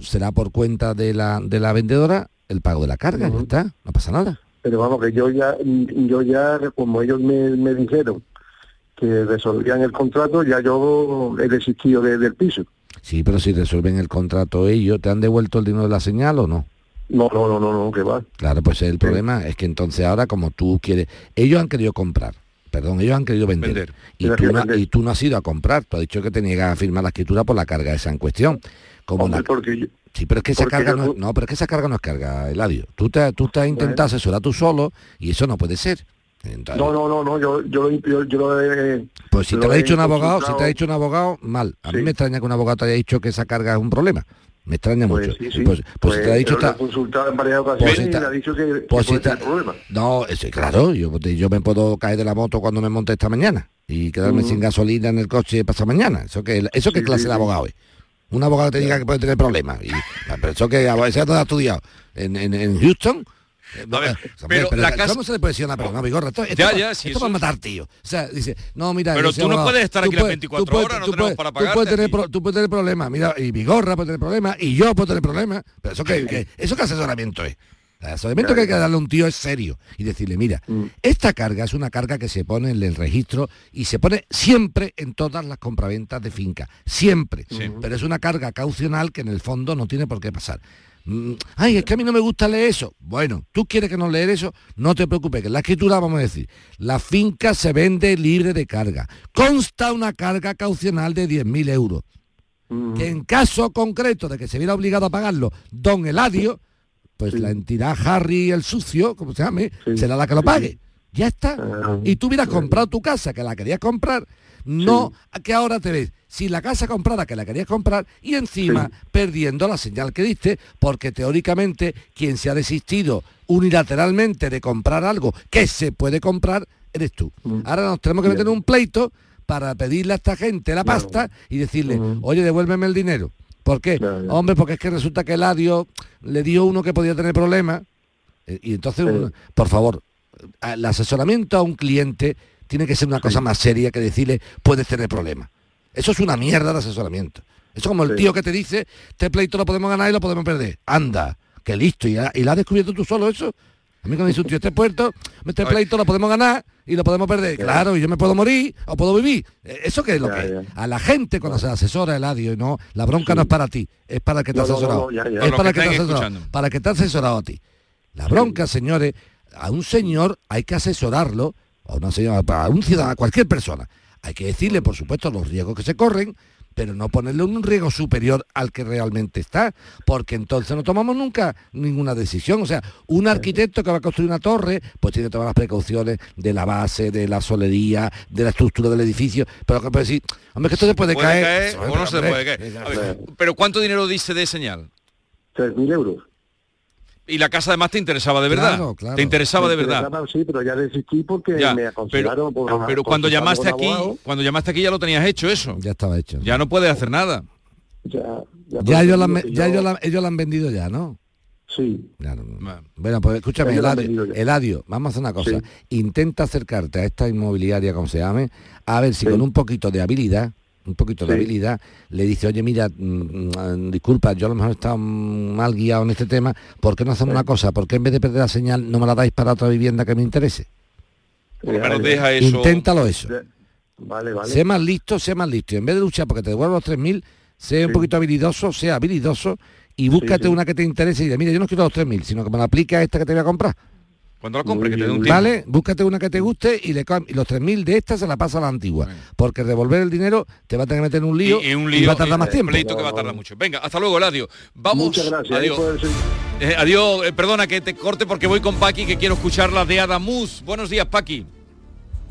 será por cuenta de la, de la vendedora el pago de la carga, ya está, no pasa nada. Pero vamos, que yo ya, yo ya, como ellos me, me dijeron que resolvían el contrato, ya yo he desistido de- del piso. Sí, pero si resuelven el contrato ellos, ¿te han devuelto el dinero de la señal o no? No, no, no, no, no, que va. Claro, pues el problema es que entonces ahora como tú quieres, ellos han querido comprar, perdón, ellos han querido vender, Vender. Y, tú no, vender. y tú no has ido a comprar, tú has dicho que te niegas a firmar la escritura por la carga esa en cuestión. Como Hombre, la- porque yo- Sí, pero es que esa carga yo no, es- pero es que esa carga no es carga, Eladio. Tú te, tú te has intentado asesorar tú solo y eso no puede ser. Entonces, No, no, no, no, yo, yo, lo- yo, yo lo he... pues si te lo ha dicho un abogado, si te ha dicho un abogado, mal. A mí me extraña que un abogado te haya dicho que esa carga es un problema. Me extraña Pues mucho. sí, sí. Pues, pues si te ha dicho está, consultado en varias ocasiones y ha dicho que, que si está- problema. No, ese, claro, yo, yo me puedo caer de la moto cuando me monte esta mañana y quedarme Ujú. sin gasolina en el coche pasado mañana. Eso que eso Sí, clase de abogado es. Un abogado que te diga que puede tener problemas. Y, pero eso que no ha estudiado en, en, en Houston. eh, hombre, pero la casa- ¿Cómo se le puede decir a una persona, bigorra? Esto, esto Ya, ya, esto eso a es- matar, tío. O sea, dice, no, mira... Pero tú no puedes estar aquí las puedes- 24 tú puedes- horas, no tenemos puedes- para tú puedes pagarte tener aquí. pro- Tú puedes tener problemas, mira, y Bigorra puede tener problemas, y yo puedo tener problemas. Pero eso que, que- eso qué asesoramiento es. El asesoramiento que hay que darle a un tío es serio y decirle, mira, esta carga es una carga que se pone en el registro y se pone siempre en todas las compraventas de finca, siempre. Pero es una carga caucional que en el fondo no tiene por qué pasar. Mm, Ay, es que a mí no me gusta leer eso. Bueno, tú quieres que no leer eso, no te preocupes, que en la escritura vamos a decir, la finca se vende libre de carga. Consta una carga caucional de 10.000 euros. Que en caso concreto de que se viera obligado a pagarlo don Eladio, pues la entidad Harry el sucio, como se llame, será la que lo pague. Ya está. Ah, y tú hubieras comprado tu casa, que la querías comprar, no que ahora te ves si la casa comprada que la querías comprar y encima perdiendo la señal que diste, porque teóricamente quien se ha desistido unilateralmente de comprar algo que se puede comprar, eres tú. Mm. Ahora nos tenemos que meter en un pleito para pedirle a esta gente la pasta y decirle, oye, devuélveme el dinero. ¿Por qué? Hombre, porque es que resulta que Eladio le dio uno que podía tener problemas. eh, Y entonces, uno- por favor, el asesoramiento a un cliente tiene que ser una cosa más seria que decirle, puedes tener problemas. Eso es una mierda de asesoramiento. Eso es como el Sí. tío que te dice, este pleito lo podemos ganar y lo podemos perder. Anda, que listo, y, la- has descubierto tú solo eso. A mí cuando dice un tío, este puerto, este pleito lo podemos ganar y lo podemos perder. Claro, y yo me puedo morir o puedo vivir. Eh, ¿Eso qué es lo que es? A la gente cuando se asesora el adio y no, la bronca no es para ti, es para el que te ha No, no, no, asesorado. no, ya, ya. Es para que el que te ha asesorado, para que te ha asesorado a ti. La bronca, señores, a un señor hay que asesorarlo, a una señora, a un ciudadano, a cualquier persona. Hay que decirle, por supuesto, los riesgos que se corren, pero no ponerle un riesgo superior al que realmente está, porque entonces no tomamos nunca ninguna decisión. O sea, un arquitecto que va a construir una torre, pues tiene todas las precauciones de la base, de la solería, de la estructura del edificio, pero que puede decir, hombre, que esto se puede, puede caer. caer Hombre, o no se hombre, puede caer. A ver, pero ¿cuánto dinero dice de señal? 3.000 euros. Y la casa además te interesaba de verdad. Claro, claro. Te interesaba de verdad. Sí, pero ya desistí porque Ya, me aconsejaron... por- pero cuando llamaste aquí, abogado, cuando llamaste aquí ya lo tenías hecho eso. Ya estaba hecho. Ya no puedes hacer nada. Ya, ya, Ya, ellos la ya ellos la- ellos la han vendido ya, ¿no? Sí. Claro. Bueno, pues escúchame. Eladio, vamos a hacer una cosa. Intenta acercarte a esta inmobiliaria, como se llame, a ver si con un poquito de habilidad, un poquito de habilidad, le dice, oye, mira, mm, mm, disculpa, yo a lo mejor he estado mal guiado en este tema, ¿por qué no hacemos una cosa? ¿Por qué en vez de perder la señal no me la dais para otra vivienda que me interese? Por lo menos deja eso. Inténtalo eso. Vale, vale. Sé más listo, sé más listo. Y en vez de luchar porque te devuelvo los 3.000, sé un poquito habilidoso, sea habilidoso y búscate sí. una que te interese y diga, mira, yo no quiero los 3.000, sino que me la aplique a esta que te voy a comprar. Cuando la compre, que te dé un tiempo. Vale, búscate una que te guste y, le, y los 3.000 de esta se la pasa a la antigua. Porque devolver el dinero te va a tener que meter en un lío y, y un y lío va a tardar más tiempo. pleito que va a tardar mucho. Venga, hasta luego, Eladio. Vamos. Muchas gracias. Adiós. Eh, adiós, eh, perdona que te corte porque voy con Paqui que quiero escuchar la de Adamus. Buenos días, Paqui.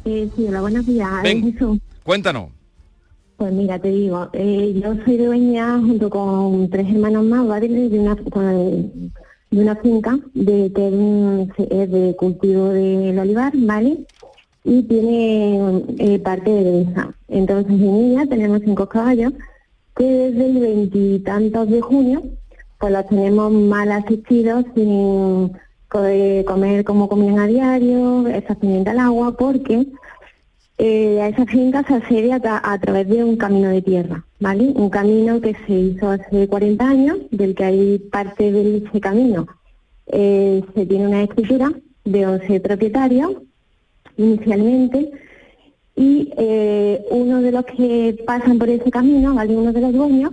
Eh, sí, hola, buenos días. Ven. Cuéntanos. Pues mira, te digo, eh, yo soy dueña junto con tres hermanos más, ¿vale? De una, con- de una finca de un- es de cultivo del olivar, ¿vale? y tiene eh, parte de densa. Entonces en ella tenemos cinco caballos que desde el veintitantos de junio pues los tenemos mal asistidos sin poder comer como comían a diario, estacionamiento al agua, porque eh, a esa finca se accede a, través de un camino de tierra, ¿vale? Un camino que se hizo hace 40 años, del que hay parte de ese camino. Eh, se tiene una escritura de 11 propietarios inicialmente y eh, uno de los que pasan por ese camino, ¿vale? Uno de los dueños,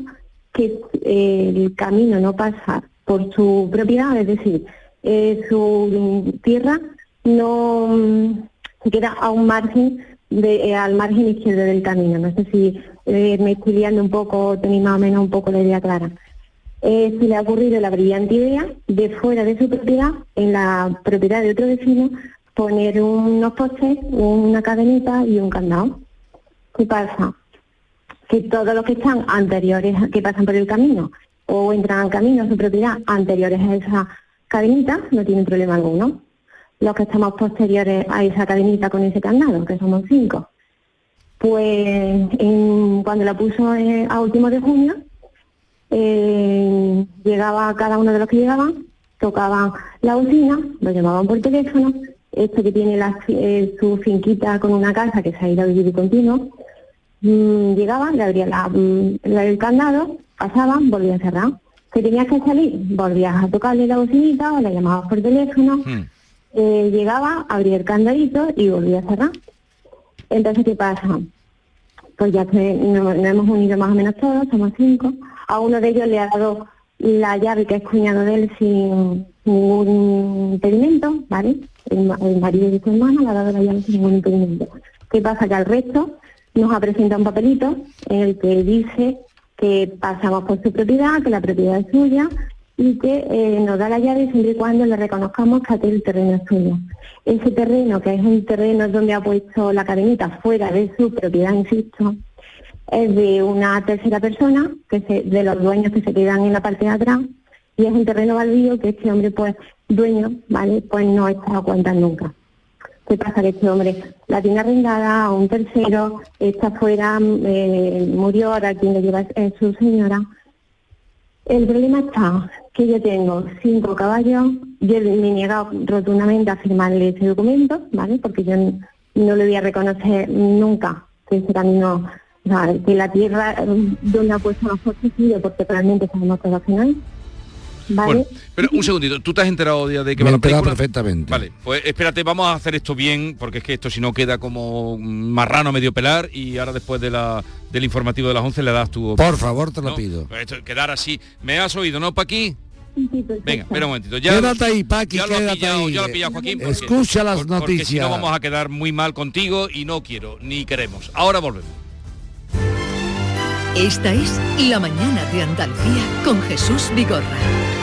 que el camino no pasa por su propiedad, es decir, su tierra no mm, se queda a un margen eh, al margen izquierdo del camino. No sé si eh, me estoy liando un poco, tenéis más o menos un poco la idea clara. Eh, se le ha ocurrido la brillante idea de fuera de su propiedad, en la propiedad de otro vecino, poner unos postes, una cadenita y un candado. ¿Qué pasa? Que todos los que están anteriores, que pasan por el camino o entran al camino a su propiedad anteriores a esa cadenita, no tienen problema alguno los que estamos posteriores a esa cadenita con ese candado, que somos cinco. Pues cuando la puso eh, a último de junio, eh, llegaba cada uno de los que llegaban, tocaban la bocina, lo llamaban por teléfono, este que tiene eh, su finquita con una casa que se ha ido a vivir continuo, mm, llegaban, le abrían mm, el candado, pasaban, volvían a cerrar. Que tenías que salir, volvías a tocarle la bocinita o la llamabas por teléfono. Hmm. Eh, llegaba, abría el candadito y volvía a cerrar. Entonces, ¿qué pasa? Pues ya que nos, hemos unido más o menos todos, somos cinco. A uno de ellos le ha dado la llave que es cuñado de él sin ningún impedimento, ¿vale? El, marido de su hermana le ha dado la llave sin ningún impedimento. ¿Qué pasa? Que al resto nos ha presentado un papelito en el que dice que pasamos por su propiedad, que la propiedad es suya, y que eh, nos da la llave siempre y cuando le reconozcamos que aquel terreno es suyo. Ese terreno, que es un terreno donde ha puesto la cadenita fuera de su propiedad, insisto, es de una tercera persona, que se, de los dueños que se quedan en la parte de atrás, y es un terreno baldío que este hombre, pues, dueño, ¿vale? Pues no está a cuenta nunca. ¿Qué pasa? Que este hombre la tiene arrendada a un tercero, está fuera, eh, murió, ahora quien le lleva es su señora, el problema está que yo tengo cinco caballos, yo me he negado rotundamente a firmarle ese documento, ¿vale? Porque yo no le voy a reconocer nunca que ese camino, o sea, que la tierra donde ha puesto los porque realmente sabemos que que no Vale. pero un segundito, ¿tú te has enterado de que Me va la perfectamente. Vale, pues espérate, vamos a hacer esto bien, porque es que esto si no queda como marrano medio pelar y ahora después de la, del informativo de las 11 le das tu... Por favor, te lo pido. Pues quedar así. ¿Me has oído, no, Paqui? Venga, espera un momentito. Ya, quédate ahí, Paqui, ya lo, ha pillado, ya lo ha pillado Joaquín. Escucha las noticias. Porque si no vamos a quedar muy mal contigo y no quiero, ni queremos. Ahora volvemos. Esta es La Mañana de Andalucía con Jesús Vigorra.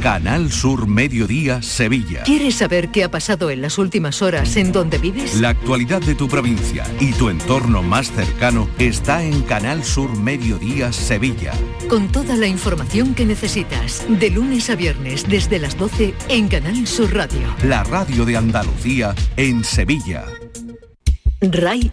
Canal Sur Mediodía, Sevilla. ¿Quieres saber qué ha pasado en las últimas horas en donde vives? La actualidad de tu provincia y tu entorno más cercano está en Canal Sur Mediodía, Sevilla. Con toda la información que necesitas, de lunes a viernes desde las 12 en Canal Sur Radio. La radio de Andalucía en Sevilla. RAI